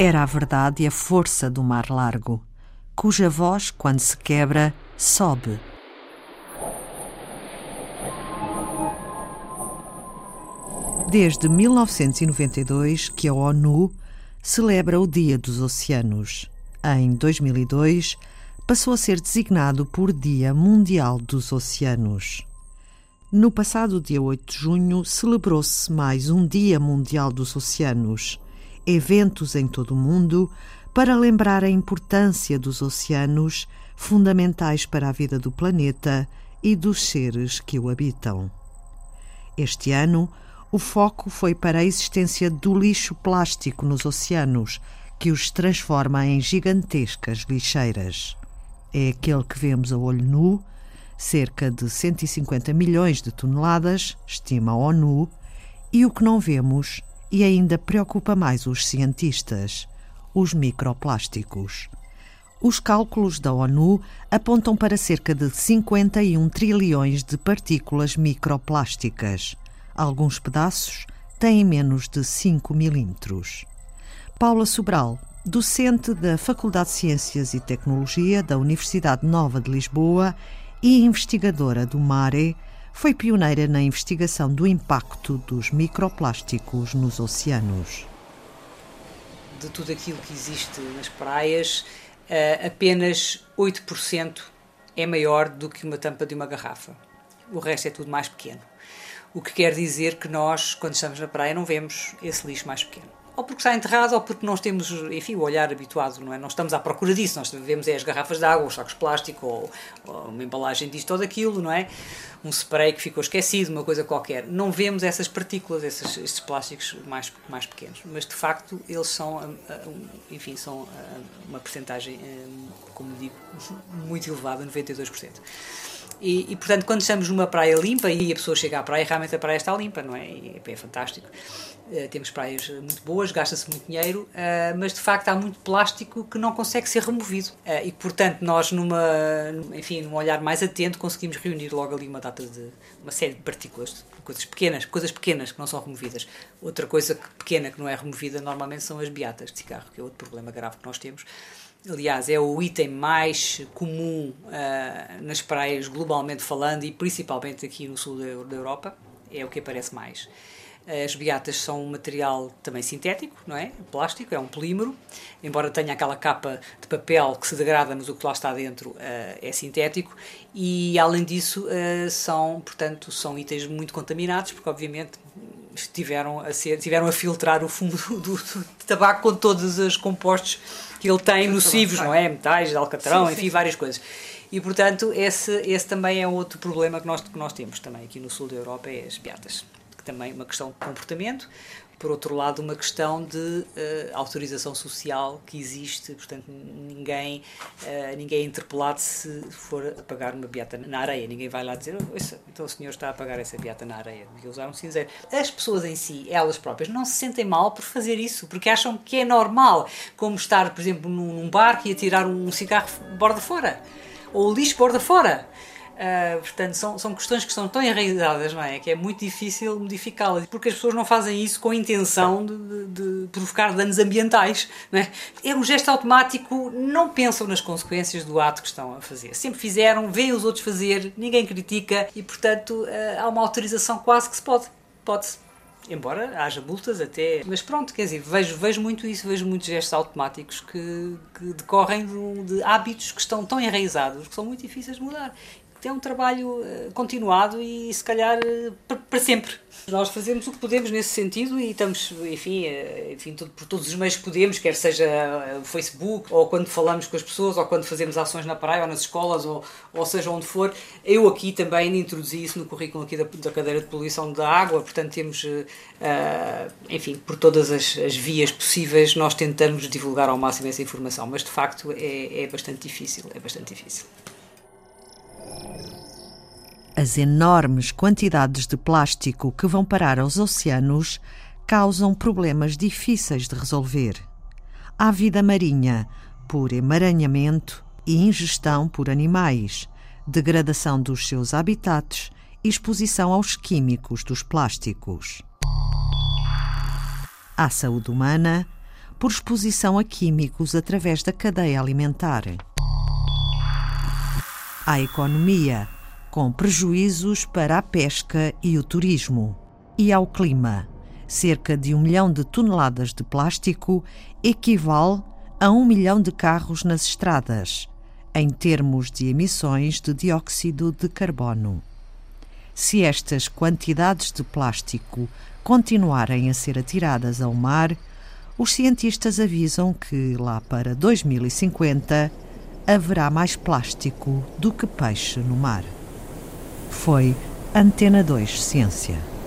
Era a verdade e a força do mar largo, cuja voz, quando se quebra, sobe. Desde 1992 que a ONU celebra o Dia dos Oceanos. Em 2002, passou a ser designado por Dia Mundial dos Oceanos. No passado dia 8 de junho, celebrou-se mais um Dia Mundial dos Oceanos eventos em todo o mundo para lembrar a importância dos oceanos, fundamentais para a vida do planeta e dos seres que o habitam. Este ano, o foco foi para a existência do lixo plástico nos oceanos, que os transforma em gigantescas lixeiras. É aquele que vemos a olho nu, cerca de 150 milhões de toneladas, estima a ONU, e o que não vemos e ainda preocupa mais os cientistas: os microplásticos. Os cálculos da ONU apontam para cerca de 51 trilhões de partículas microplásticas. Alguns pedaços têm menos de 5 milímetros. Paula Sobral, docente da Faculdade de Ciências e Tecnologia da Universidade Nova de Lisboa e investigadora do MARE, foi pioneira na investigação do impacto dos microplásticos nos oceanos. De tudo aquilo que existe nas praias, eh, apenas 8% é maior do que uma tampa de uma garrafa. O resto é tudo mais pequeno. O que quer dizer que nós, quando estamos na praia, não vemos esse lixo mais pequeno ou porque está enterrado, ou porque nós temos, enfim, o olhar habituado, não é? Não estamos à procura disso, nós vemos é as garrafas de água, os sacos de plástico, ou, ou uma embalagem disto ou daquilo, não é? Um spray que ficou esquecido, uma coisa qualquer. Não vemos essas partículas, esses, esses plásticos mais, mais pequenos, mas de facto eles são, enfim, são uma percentagem, como digo, muito elevada, 92%. E, e, portanto, quando estamos numa praia limpa e a pessoa chega à praia, realmente a praia está limpa, não é? E é fantástico. Uh, temos praias muito boas, gasta-se muito dinheiro, uh, mas de facto há muito plástico que não consegue ser removido. Uh, e portanto, nós, numa, enfim, num olhar mais atento, conseguimos reunir logo ali uma data de uma série de partículas, coisas pequenas, coisas pequenas que não são removidas. Outra coisa pequena que não é removida normalmente são as beatas de cigarro, que é outro problema grave que nós temos aliás, é o item mais comum uh, nas praias, globalmente falando, e principalmente aqui no sul da, Europa, é o que aparece mais. As beatas são um material também sintético, não é? Plástico, é um polímero, embora tenha aquela capa de papel que se degrada, mas o que lá está dentro uh, é sintético. E além disso, uh, são, portanto, são itens muito contaminados, porque obviamente estiveram a ser, tiveram a filtrar o fumo do, do, do tabaco com todos os compostos que ele tem nocivos, não é? Metais, alcatrão, sim, enfim, sim. várias coisas. E, portanto, esse, esse também é outro problema que nós, que nós temos também aqui no sul da Europa, é as beatas. Também uma questão de comportamento, por outro lado, uma questão de uh, autorização social que existe, portanto, ninguém, uh, ninguém é interpelado se for a pagar uma beata na areia. Ninguém vai lá dizer, oh, então o senhor está a pagar essa beata na areia, devia usar um cinzeiro. As pessoas em si, elas próprias, não se sentem mal por fazer isso, porque acham que é normal, como estar, por exemplo, num, num barco e atirar um cigarro borda fora, ou lixo borda fora. Uh, portanto, são, são questões que são tão enraizadas, não é? Que é muito difícil modificá-las, porque as pessoas não fazem isso com a intenção de, de, de provocar danos ambientais, não é? É um gesto automático, não pensam nas consequências do ato que estão a fazer. Sempre fizeram, veem os outros fazer, ninguém critica e, portanto, uh, há uma autorização quase que se pode. Pode-se embora haja multas até. Mas pronto, quer dizer, vejo, vejo muito isso, vejo muitos gestos automáticos que, que decorrem de, de, hábitos que estão tão enraizados que são muito difíceis de mudar é um trabalho uh, continuado e se calhar uh, para sempre. Nós fazemos o que podemos nesse sentido e estamos, enfim, uh, enfim por todos os meios que podemos, quer seja o Facebook, ou quando falamos com as pessoas, ou quando fazemos ações na praia, ou nas escolas, ou, ou seja onde for. Eu aqui também introduzi isso no currículo aqui da, da cadeira de poluição da água, portanto temos, enfim, por todas as, as, vias possíveis, nós tentamos divulgar ao máximo essa informação, mas de facto é, é bastante difícil, é bastante difícil. As enormes quantidades de plástico que vão parar aos oceanos causam problemas difíceis de resolver. Há vida marinha, por emaranhamento e ingestão por animais, degradação dos seus habitats e exposição aos químicos dos plásticos. À saúde humana, por exposição a químicos através da cadeia alimentar. À economia, com prejuízos para a pesca e o turismo. E ao clima, cerca de um milhão de toneladas de plástico equivale a um milhão de carros nas estradas, em termos de emissões de dióxido de carbono. Se estas quantidades de plástico continuarem a ser atiradas ao mar, os cientistas avisam que lá para 2050 haverá mais plástico do que peixe no mar. Foi Antena 2 Ciência.